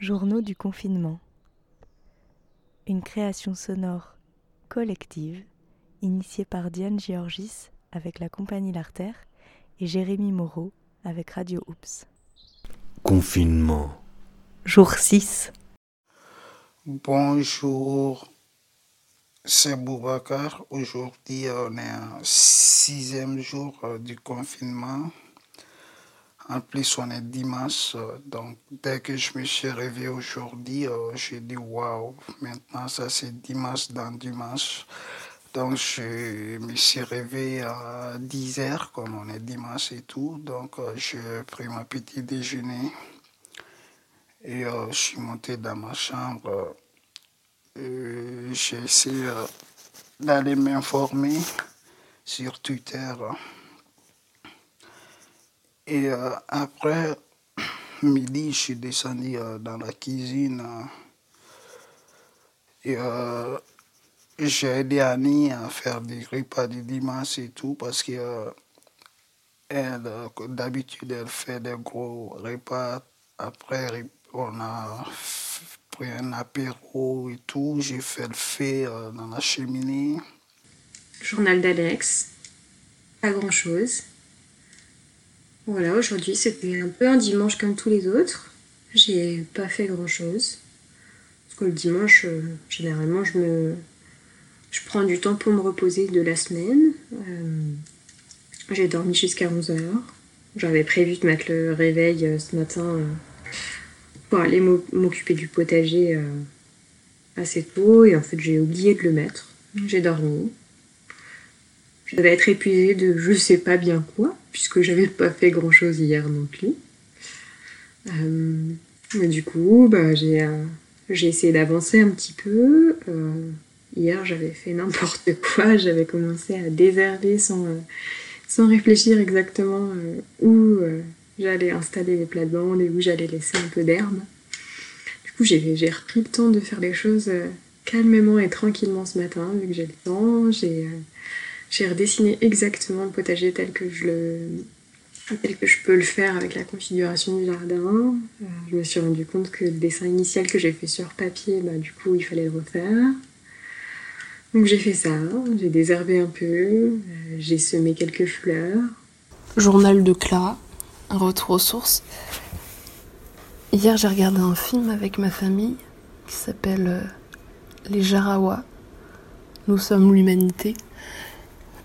Journaux du confinement. Une création sonore collective initiée par Diane Georgis avec la compagnie L'Artère et Jérémy Moreau avec Radio Oops. Confinement. Jour 6. Bonjour, c'est Boubacar. Aujourd'hui, on est au sixième jour euh, du confinement. En plus, on est dimanche. euh, Donc, dès que je me suis réveillé aujourd'hui, euh, j'ai dit waouh, maintenant ça c'est dimanche dans dimanche. Donc, je me suis réveillé à 10 heures, comme on est dimanche et tout. Donc, euh, j'ai pris mon petit déjeuner et je suis monté dans ma chambre. J'ai essayé d'aller m'informer sur Twitter. Et euh, après midi, je suis descendu euh, dans la cuisine. euh, et j'ai aidé Annie à faire des repas du dimanche et tout parce que elle, d'habitude, elle fait des gros repas. Après, on a pris un apéro et tout. J'ai fait le euh, dans la cheminée. Journal d'Alex. Pas grand chose. Voilà, aujourd'hui c'était un peu un dimanche comme tous les autres. J'ai pas fait grand chose. Parce que le dimanche, euh, généralement, je me. Je prends du temps pour me reposer de la semaine. Euh, J'ai dormi jusqu'à 11h. J'avais prévu de mettre le réveil euh, ce matin pour aller m'o- m'occuper du potager assez tôt. Et en fait, j'ai oublié de le mettre. J'ai dormi. Je devais être épuisée de je sais pas bien quoi, puisque j'avais pas fait grand chose hier non plus. Euh, mais du coup, bah, j'ai euh, j'ai essayé d'avancer un petit peu. Euh, hier, j'avais fait n'importe quoi. J'avais commencé à désherber sans, sans réfléchir exactement où j'allais installer les plates-bandes et où j'allais laisser un peu d'herbe. Du coup, j'ai repris le temps de faire les choses calmement et tranquillement ce matin, vu que j'ai le temps. J'ai. J'ai redessiné exactement le potager tel que je le tel que je peux le faire avec la configuration du jardin. Euh, je me suis rendu compte que le dessin initial que j'ai fait sur papier, bah, du coup, il fallait le refaire. Donc j'ai fait ça, j'ai désherbé un peu, euh, j'ai semé quelques fleurs. Journal de Clara, un retour aux sources. Hier, j'ai regardé un film avec ma famille qui s'appelle euh, Les Jarawa. Nous sommes l'humanité.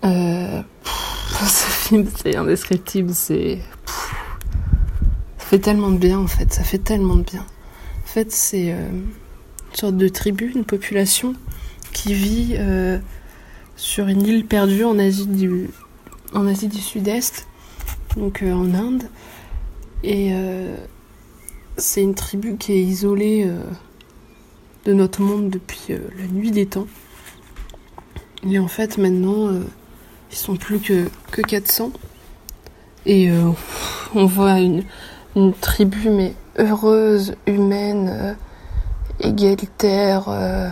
Euh, ce film, c'est indescriptible. C'est. Ça fait tellement de bien en fait. Ça fait tellement de bien. En fait, c'est euh, une sorte de tribu, une population qui vit euh, sur une île perdue en Asie du, Sud-Est, donc en Inde. Et c'est une tribu qui est isolée de notre monde depuis la nuit des temps. Et en fait, maintenant, sont plus que, que 400. Et euh, on voit une, une tribu, mais heureuse, humaine, euh, égalitaire. euh,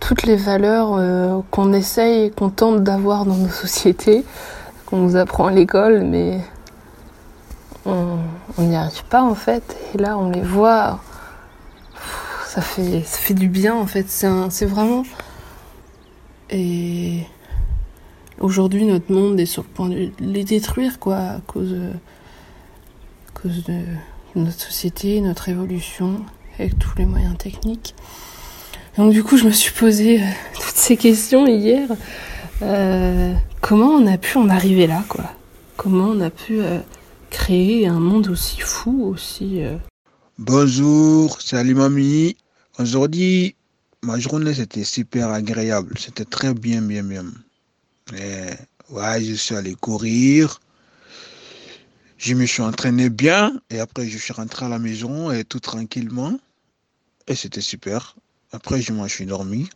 toutes les valeurs qu'on essaye qu'on tente d'avoir dans nos sociétés, qu'on nous apprend à l'école, mais on n'y arrive pas en fait. Et là, on les voit, ça fait, ça fait du bien en fait. C'est vraiment. Et aujourd'hui, notre monde est sur le point de les détruire, quoi, à cause, de- à cause de notre société, notre évolution, avec tous les moyens techniques. Donc du coup, je me suis posé euh, toutes ces questions hier. Euh, comment on a pu en arriver là, quoi? Comment on a pu euh, créer un monde aussi fou, aussi... euh, Bonjour, salut mamie. Aujourd'hui, ma journée c'était super agréable. C'était très bien, bien, bien. Et, ouais, je suis allé courir. Je me suis entraîné bien et après je suis rentré à la maison et tout tranquillement. Et c'était super. Après, je m'en suis dormi.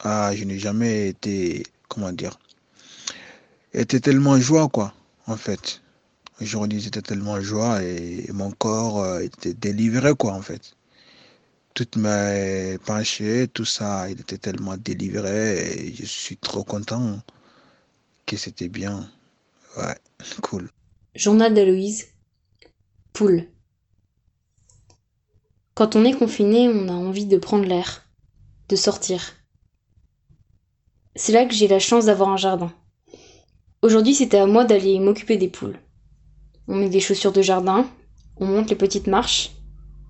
Ah, je n'ai jamais été, comment dire, été tellement joie, quoi, en fait. Aujourd'hui, c'était tellement joie et mon corps euh, était délivré, quoi, en fait. Toutes mes pensées, tout ça, il était tellement délivré et je suis trop content que c'était bien. Ouais, cool. Journal d'Aloïse. Poule. Quand on est confiné, on a envie de prendre l'air, de sortir. C'est là que j'ai la chance d'avoir un jardin. Aujourd'hui, c'était à moi d'aller m'occuper des poules. On met des chaussures de jardin, on monte les petites marches.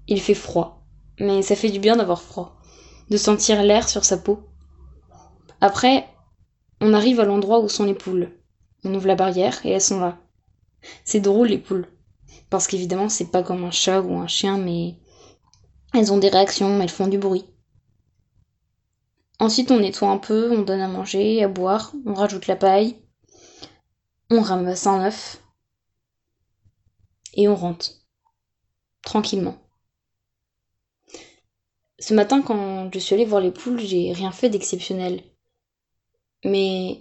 Il fait froid, mais ça fait du bien d'avoir froid, de sentir l'air sur sa peau. Après, on arrive à l'endroit où sont les poules. On ouvre la barrière et elles sont là. C'est drôle les poules. Parce qu'évidemment, c'est pas comme un chat ou un chien, mais elles ont des réactions, elles font du bruit. Ensuite, on nettoie un peu, on donne à manger, à boire, on rajoute la paille, on ramasse un œuf et on rentre. Tranquillement. Ce matin, quand je suis allée voir les poules, j'ai rien fait d'exceptionnel. Mais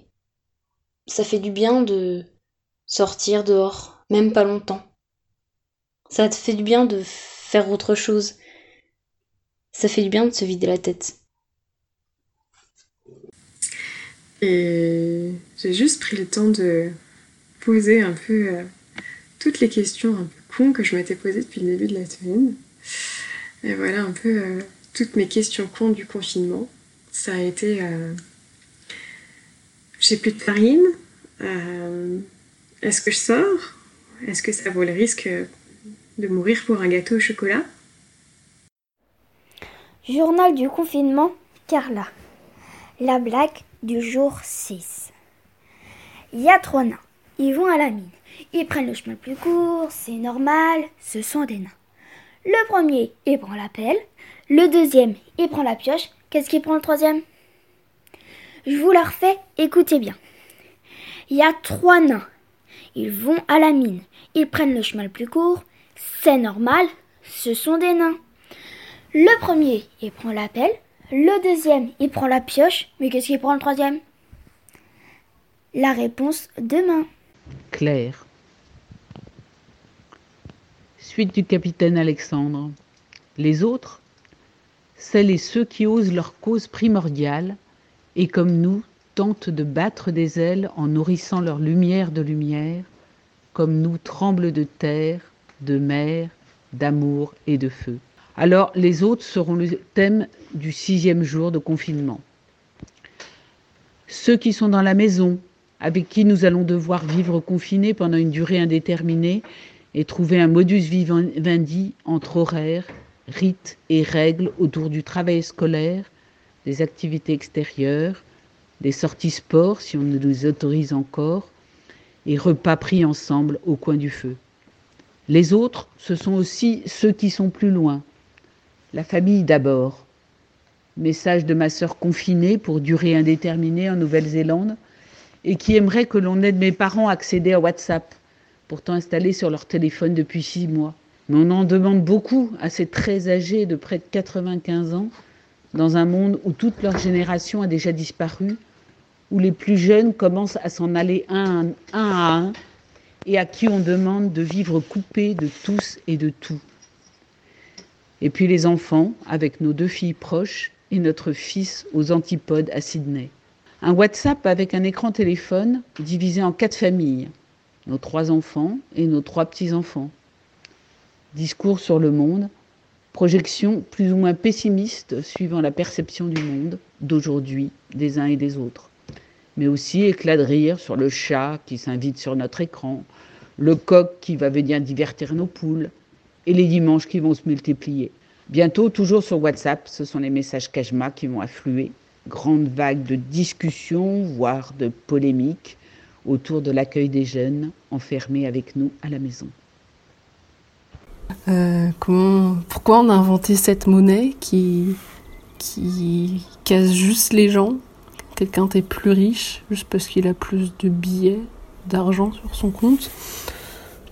ça fait du bien de sortir dehors, même pas longtemps. Ça te fait du bien de faire autre chose. Ça fait du bien de se vider la tête. Et j'ai juste pris le temps de poser un peu euh, toutes les questions un peu cons que je m'étais posées depuis le début de la semaine. Et voilà un peu euh, toutes mes questions cons du confinement. Ça a été euh, j'ai plus de farine. Est-ce que je sors? Est-ce que ça vaut le risque de mourir pour un gâteau au chocolat? Journal du confinement, Carla. La blague du jour 6. Il y a trois nains. Ils vont à la mine. Ils prennent le chemin le plus court, c'est normal, ce sont des nains. Le premier, il prend la pelle. Le deuxième, il prend la pioche. Qu'est-ce qu'il prend le troisième? Je vous la refais, écoutez bien. Il y a trois nains. Ils vont à la mine. Ils prennent le chemin le plus court. C'est normal, ce sont des nains. Le premier, il prend la pelle. Le deuxième, il prend la pioche. Mais qu'est-ce qu'il prend le troisième? La réponse demain. Claire. Suite du capitaine Alexandre. Les autres, celles et ceux qui osent leur cause primordiale et comme nous tentent de battre des ailes en nourrissant leur lumière de lumière, comme nous tremblent de terre, de mer, d'amour et de feu. Alors les autres seront le thème du sixième jour de confinement. Ceux qui sont dans la maison, avec qui nous allons devoir vivre confinés pendant une durée indéterminée et trouver un modus vivendi entre horaires, rites et règles autour du travail scolaire, des activités extérieures, des sorties sport si on ne nous autorise encore, et repas pris ensemble au coin du feu. Les autres, ce sont aussi ceux qui sont plus loin, la famille d'abord. Message de ma sœur confinée pour durée indéterminée en Nouvelle-Zélande et qui aimerait que l'on aide mes parents à accéder à WhatsApp, pourtant installé sur leur téléphone depuis six mois. Mais on en demande beaucoup à ces très âgés de près de 95 ans, dans un monde où toute leur génération a déjà disparu, où les plus jeunes commencent à s'en aller un, un à un, et à qui on demande de vivre coupés de tous et de tout. Et puis les enfants, avec nos deux filles proches et notre fils aux antipodes à Sydney. Un WhatsApp avec un écran téléphone divisé en quatre familles, nos trois enfants et nos trois petits-enfants. Discours sur le monde, projection plus ou moins pessimiste suivant la perception du monde d'aujourd'hui des uns et des autres. Mais aussi éclat de rire sur le chat qui s'invite sur notre écran, le coq qui va venir divertir nos poules, et les dimanches qui vont se multiplier. Bientôt, toujours sur WhatsApp, ce sont les messages Kajma qui vont affluer. Grande vague de discussions, voire de polémiques autour de l'accueil des jeunes enfermés avec nous à la maison. Euh, comment, pourquoi on a inventé cette monnaie qui, casse juste les gens? Quelqu'un est plus riche juste parce qu'il a plus de billets, d'argent sur son compte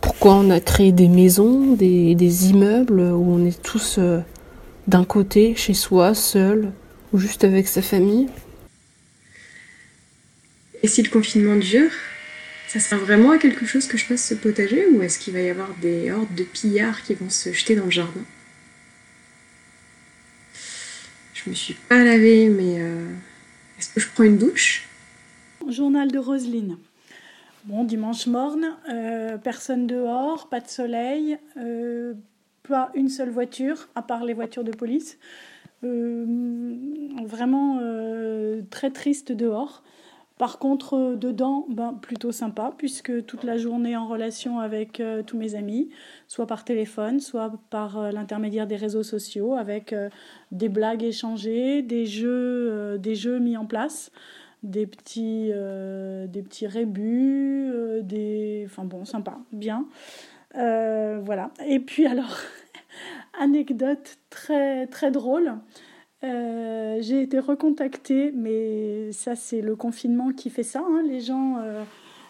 pourquoi on a créé des maisons, des, immeubles où on est tous euh, d'un côté, chez soi, seul, ou juste avec sa famille? Et si le confinement dure, ça sert vraiment à quelque chose que je fasse ce potager ou est-ce qu'il va y avoir des hordes de pillards qui vont se jeter dans le jardin? Je me suis pas lavée, mais euh, est-ce que je prends une douche? Journal de Roselyne. Bon, dimanche morne, euh, personne dehors, pas de soleil, euh, pas une seule voiture, à part les voitures de police. vraiment très triste dehors. Par contre, euh, dedans, ben, plutôt sympa, puisque toute la journée en relation avec euh, tous mes amis, soit par téléphone, soit par euh, l'intermédiaire des réseaux sociaux, avec des blagues échangées, des jeux, mis en place, des petits, des rébus, des... Enfin bon, sympa, bien. voilà. Et puis alors, anecdote très, très drôle. Euh, j'ai été recontactée, mais ça c'est le confinement qui fait ça. Hein. Les gens, euh,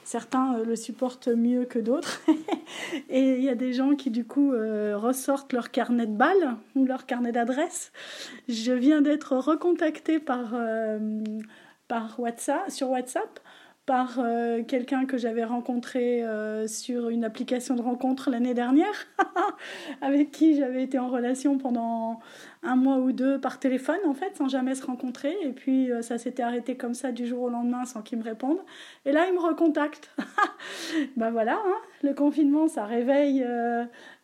certains euh, le supportent mieux que d'autres. Et il y a des gens qui du coup ressortent leur carnet de balles ou leur carnet d'adresse. Je viens d'être recontactée par, par WhatsApp, sur WhatsApp par euh, quelqu'un que j'avais rencontré euh, sur une application de rencontre l'année dernière, avec qui j'avais été en relation pendant un mois ou deux par téléphone, en fait, sans jamais se rencontrer. Et puis, euh, ça s'était arrêté comme ça du jour au lendemain sans qu'il me réponde. Et là, il me recontacte. ben voilà, hein, le confinement, ça réveille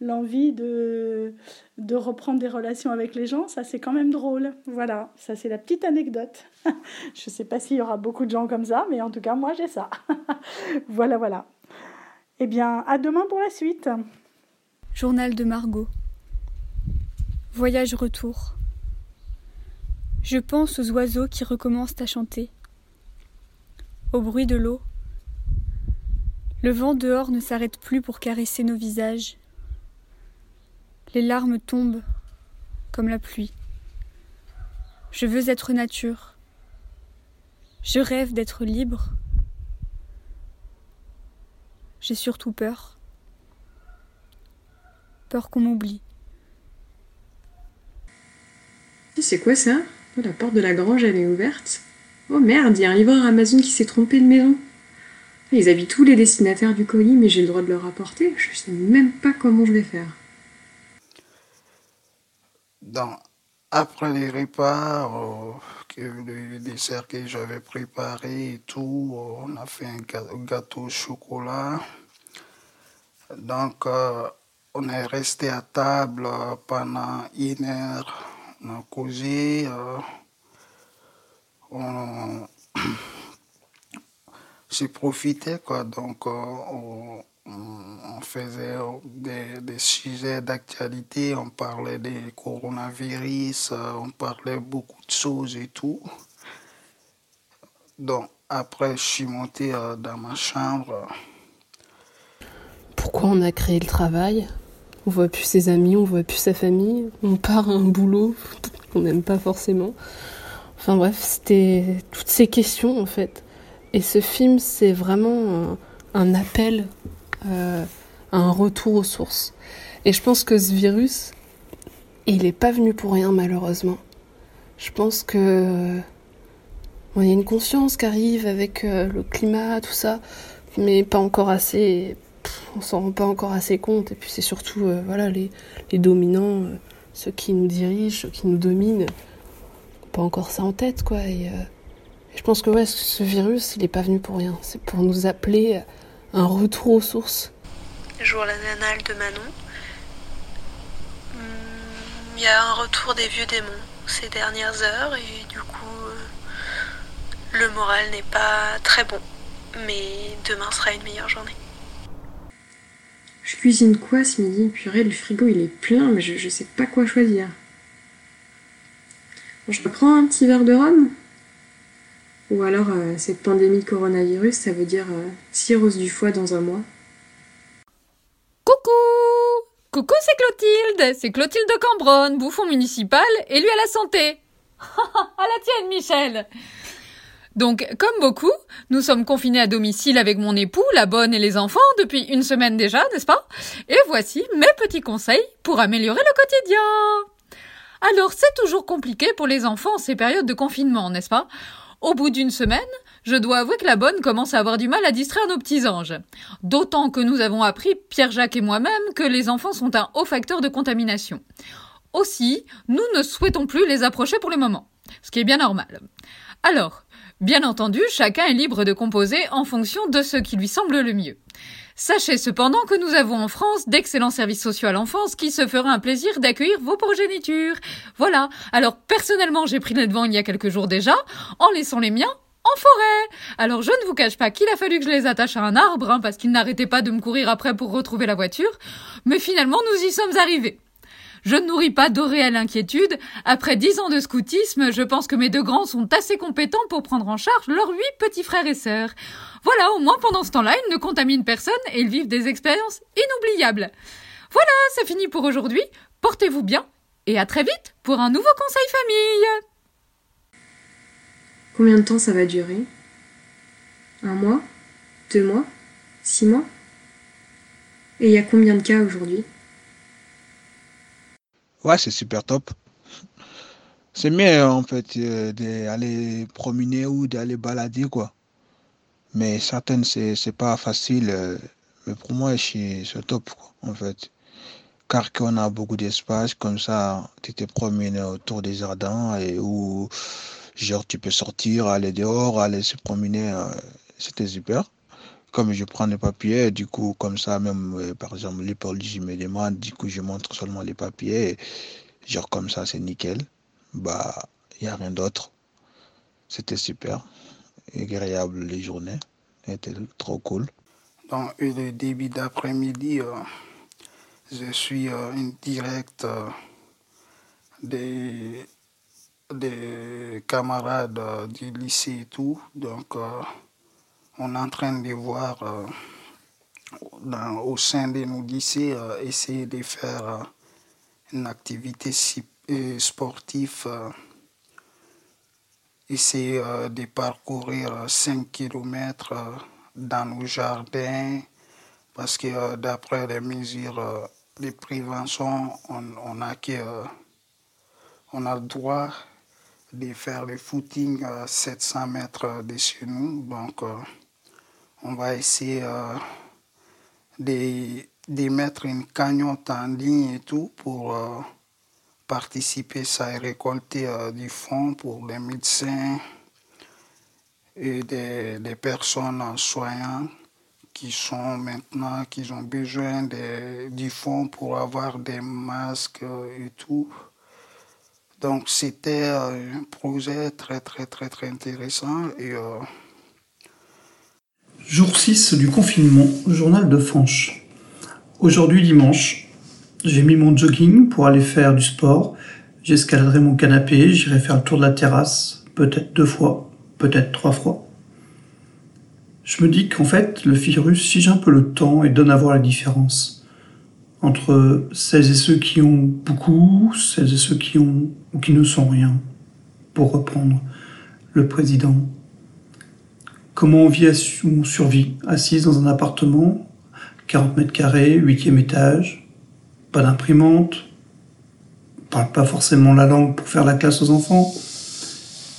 l'envie de, de reprendre des relations avec les gens. Ça, c'est quand même drôle. Voilà, ça, c'est la petite anecdote. Je ne sais pas s'il y aura beaucoup de gens comme ça, mais en tout cas, moi, j'ai ça. voilà, voilà. Eh bien, à demain pour la suite. Journal de Margot. Voyage retour. Je pense aux oiseaux qui recommencent à chanter, au bruit de l'eau. Le vent dehors ne s'arrête plus pour caresser nos visages. Les larmes tombent comme la pluie. Je veux être nature. Je rêve d'être libre. J'ai surtout peur. Peur qu'on m'oublie. C'est quoi ça? Oh, La porte de la grange, elle est ouverte. Oh merde, il y a un livreur Amazon qui s'est trompé de maison. Ils habitent tous les destinataires du colis, mais j'ai le droit de leur apporter. Je sais même pas comment je vais faire. Après les repas, euh, le dessert que j'avais préparé et tout, on a fait un gâteau au chocolat. Donc, euh, on est resté à table pendant une heure on a causé, euh, s'est profité, quoi. Donc, euh, on, faisait des, sujets d'actualité, on parlait des coronavirus, euh, on parlait beaucoup de choses et tout. Donc, après, je suis monté dans ma chambre. Pourquoi on a créé le travail? On voit plus ses amis, on voit plus sa famille, on part à un boulot qu'on n'aime pas forcément. Enfin bref, c'était toutes ces questions en fait. Et ce film, c'est vraiment un, appel euh, à un retour aux sources. Et je pense que ce virus, il n'est pas venu pour rien malheureusement. Je pense que y a une conscience qui arrive avec euh, le climat, tout ça, mais pas encore assez on s'en rend pas encore assez compte. Et puis c'est surtout euh, voilà les, dominants, euh, ceux qui nous dirigent, ceux qui nous dominent, pas encore ça en tête quoi. Euh, je pense que ouais, ce virus, il est pas venu pour rien. C'est pour nous appeler un retour aux sources. Jour l'anal de Manon. Hmm, il y a un retour des vieux démons ces dernières heures et du coup le moral n'est pas très bon. Mais demain sera une meilleure journée. Je cuisine quoi ce midi? Purée, le frigo il est plein, mais je, je sais pas quoi choisir. je prends un petit verre de rhum? Ou alors, euh, cette pandémie de coronavirus, ça veut dire euh, cirrhose du foie dans un mois. Coucou! Coucou, c'est Clotilde. C'est Clotilde de Cambronne, bouffon municipal, élu à la santé. À la tienne, Michel. Donc, comme beaucoup, nous sommes confinés à domicile avec mon époux, la bonne et les enfants depuis une semaine déjà, n'est-ce pas? Et voici mes petits conseils pour améliorer le quotidien. Alors, c'est toujours compliqué pour les enfants en ces périodes de confinement, n'est-ce pas? Au bout d'une semaine, je dois avouer que la bonne commence à avoir du mal à distraire nos petits anges. D'autant que nous avons appris, Pierre-Jacques et moi-même, que les enfants sont un haut facteur de contamination. Aussi, nous ne souhaitons plus les approcher pour le moment, ce qui est bien normal. Alors, Bien entendu, chacun est libre de composer en fonction de ce qui lui semble le mieux. Sachez cependant que nous avons en France d'excellents services sociaux à l'enfance qui se fera un plaisir d'accueillir vos progénitures. Voilà. Alors personnellement, j'ai pris les devants il y a quelques jours déjà, en laissant les miens en forêt. Alors je ne vous cache pas qu'il a fallu que je les attache à un arbre, hein, parce qu'ils n'arrêtaient pas de me courir après pour retrouver la voiture, mais finalement nous y sommes arrivés. Je ne nourris pas de réelle inquiétude. Après dix ans de scoutisme, je pense que mes deux grands sont assez compétents pour prendre en charge leurs huit petits frères et sœurs. Voilà, au moins pendant ce temps-là, ils ne contaminent personne et ils vivent des expériences inoubliables. Voilà, c'est fini pour aujourd'hui. Portez-vous bien et à très vite pour un nouveau conseil famille. Combien de temps ça va durer? Un mois? Deux mois? Six mois? Et il y a combien de cas aujourd'hui? Ouais, c'est super top. C'est mieux en fait euh, d'aller promener ou d'aller balader quoi. Mais certaines c'est pas facile. euh, Mais pour moi c'est top en fait. Car qu'on a beaucoup d'espace comme ça, tu te promènes autour des jardins et où genre tu peux sortir, aller dehors, aller se promener. euh, C'était super. Comme je prends les papiers, du coup, comme ça, même, euh, par exemple, les je me demandent, du coup, je montre seulement les papiers. Genre, comme ça, c'est nickel. Bah, il n'y a rien d'autre. C'était super. Agréable les journées. C'était trop cool. Dans le début d'après-midi, euh, je suis euh, en direct des, des camarades du lycée et tout. Donc, on est en train de voir euh, au sein de nos lycées euh, essayer de faire euh, une activité sportive. essayer de parcourir 5 km dans nos jardins parce que d'après les mesures de prévention, on, on a que, on a le droit de faire le footing à 700 mètres de chez nous. Donc, on va essayer euh, de, mettre une cagnotte en ligne et tout pour euh, participer ça et récolter euh, du fonds pour les médecins et des, des personnes soignantes qui sont maintenant, qui ont besoin du fonds pour avoir des masques et tout. Donc c'était un projet très très très très intéressant Jour 6 du confinement, journal de Franche. Aujourd'hui dimanche, j'ai mis mon jogging pour aller faire du sport. J'escaladerai mon canapé, j'irai faire le tour de la terrasse, peut-être deux fois, peut-être trois fois. Je me dis qu'en fait, le virus fige un peu le temps et donne à voir la différence entre celles et ceux qui ont beaucoup, celles et ceux qui ont ou qui ne sont rien, pour reprendre le président. Comment on vit, on survit, assise dans un appartement, 40 mètres carrés, huitième étage, pas d'imprimante, on parle pas forcément la langue pour faire la classe aux enfants,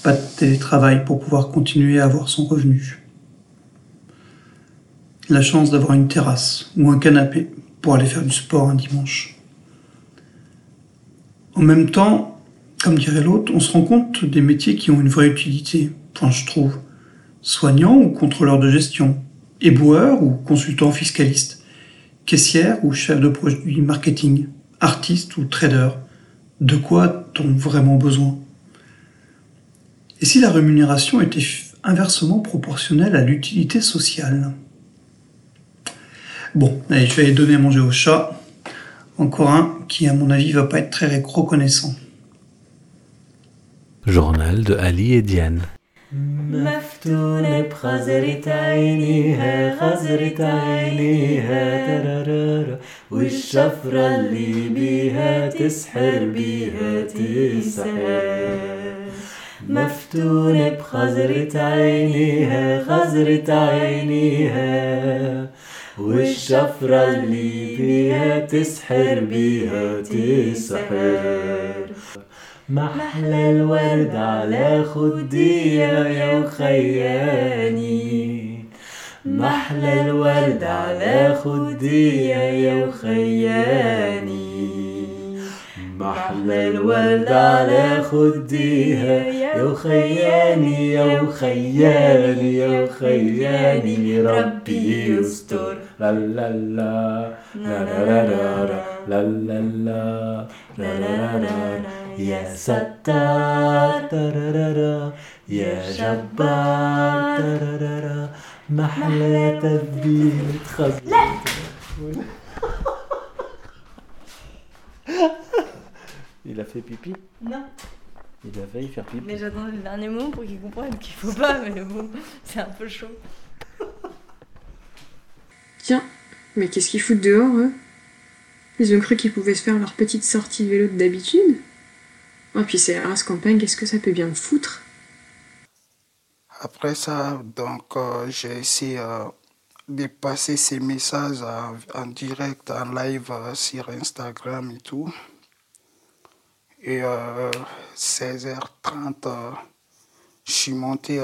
pas de télétravail pour pouvoir continuer à avoir son revenu. La chance d'avoir une terrasse ou un canapé pour aller faire du sport un dimanche. En même temps, comme dirait l'autre, on se rend compte des métiers qui ont une vraie utilité, point je trouve soignant ou contrôleur de gestion, éboueur ou consultant fiscaliste, caissière ou chef de produit marketing, artiste ou trader. De quoi a-t-on vraiment besoin? Et si la rémunération était inversement proportionnelle à l'utilité sociale? Bon, allez, je vais aller donner à manger au chat. Encore un qui, à mon avis, va pas être très reconnaissant. Journal de Ali et Diane. مفتونة بخزرة عينيها خزرة عينيها ترارارا والشفرة اللي بيها تسحر بيها تسحر مفتونة بخزرة عينيها خزرة عينيها والشفرة اللي بيها تسحر بيها تسحر محلى الورد على خدية يا وخياني محلى الورد على خدية يا وخياني محلى الورد على خديها يا وخياني يا وخياني يا وخياني ربي يستر la la la, la la la la, la la la, la la la, ya sattar, tararara, يا جبار ترررر محلى تتبيلة خزن Il a fait pipi Non. Il a failli faire pipi. Mais j'attends le dernier mot pour qu'il comprenne qu'il faut pas, mais bon, c'est un peu chaud. Tiens, mais qu'est-ce qu'ils foutent dehors, eux Ils ont cru qu'ils pouvaient se faire leur petite sortie vélo d'habitude Oh, puis c'est race campagne, qu'est-ce que ça peut bien foutre? Après ça, donc, euh, j'ai essayé euh, de passer ces messages en, en direct, en live euh, sur Instagram et tout. Et 16h30, je suis monté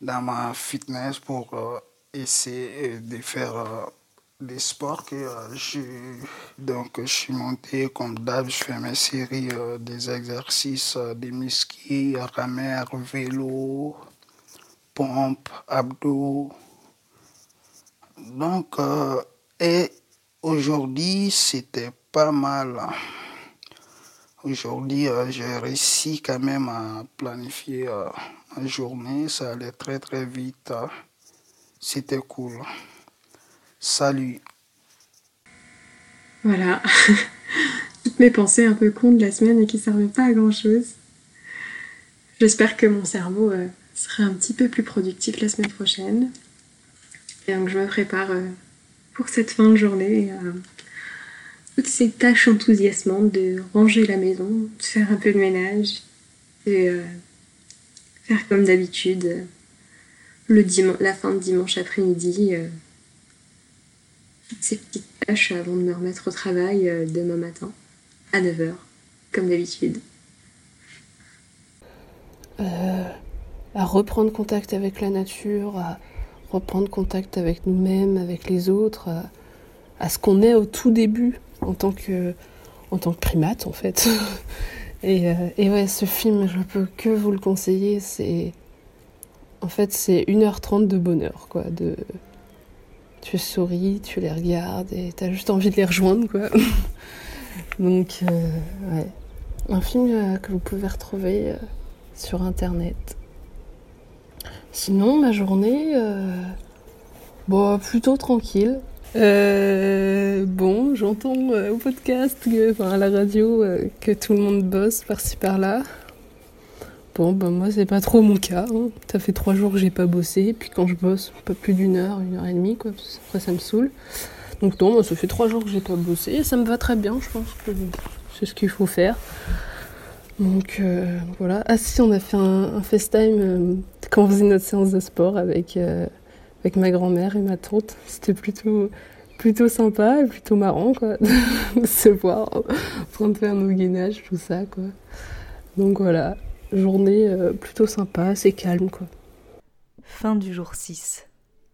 dans ma fitness pour essayer de faire des sports que je, donc je suis monté comme d'hab je fais mes séries des exercices des muscles rameur vélo pompe abdos. Donc et aujourd'hui c'était pas mal. Aujourd'hui j'ai réussi quand même à planifier une journée. Ça allait très très vite. C'était cool Salut. Voilà. Toutes mes pensées un peu cons de la semaine et qui servaient pas à grand chose. J'espère que mon cerveau euh, sera un petit peu plus productif la semaine prochaine. Et donc je me prépare euh, pour cette fin de journée à toutes ces tâches enthousiasmantes de ranger la maison, de faire un peu de ménage, de euh, faire comme d'habitude la fin de dimanche après-midi ces petites tâches avant de me remettre au travail euh, demain matin, à 9h, comme d'habitude. Euh, à reprendre contact avec la nature, à reprendre contact avec nous-mêmes, avec les autres, à, ce qu'on est au tout début en tant que, en tant que primate en fait. et, euh, et ouais, ce film, je peux que vous le conseiller. C'est en fait c'est 1h30 de bonheur, quoi, de tu souris, tu les regardes et t'as juste envie de les rejoindre, quoi. Donc, euh, ouais. Un film euh, que vous pouvez retrouver euh, sur internet. Sinon, ma journée, bon, plutôt tranquille. bon, j'entends au podcast, enfin à la radio, que tout le monde bosse par-ci par-là. Bon, bah moi, c'est pas trop mon cas. Hein. Ça fait trois jours que j'ai pas bossé, puis quand je bosse, pas plus d'une heure, une heure et demie, quoi, après ça me saoule. Donc non, moi, ça fait trois jours que j'ai pas bossé, et ça me va très bien, je pense que c'est ce qu'il faut faire. Donc euh, voilà. Ah si, on a fait un, FaceTime euh, quand on faisait notre séance de sport avec, euh, avec ma grand-mère et ma tante. C'était plutôt, plutôt sympa et plutôt marrant, quoi, de se voir, prendre faire nos gainages, tout ça, quoi. Donc voilà journée euh, plutôt sympa, assez calme quoi. Fin du jour 6.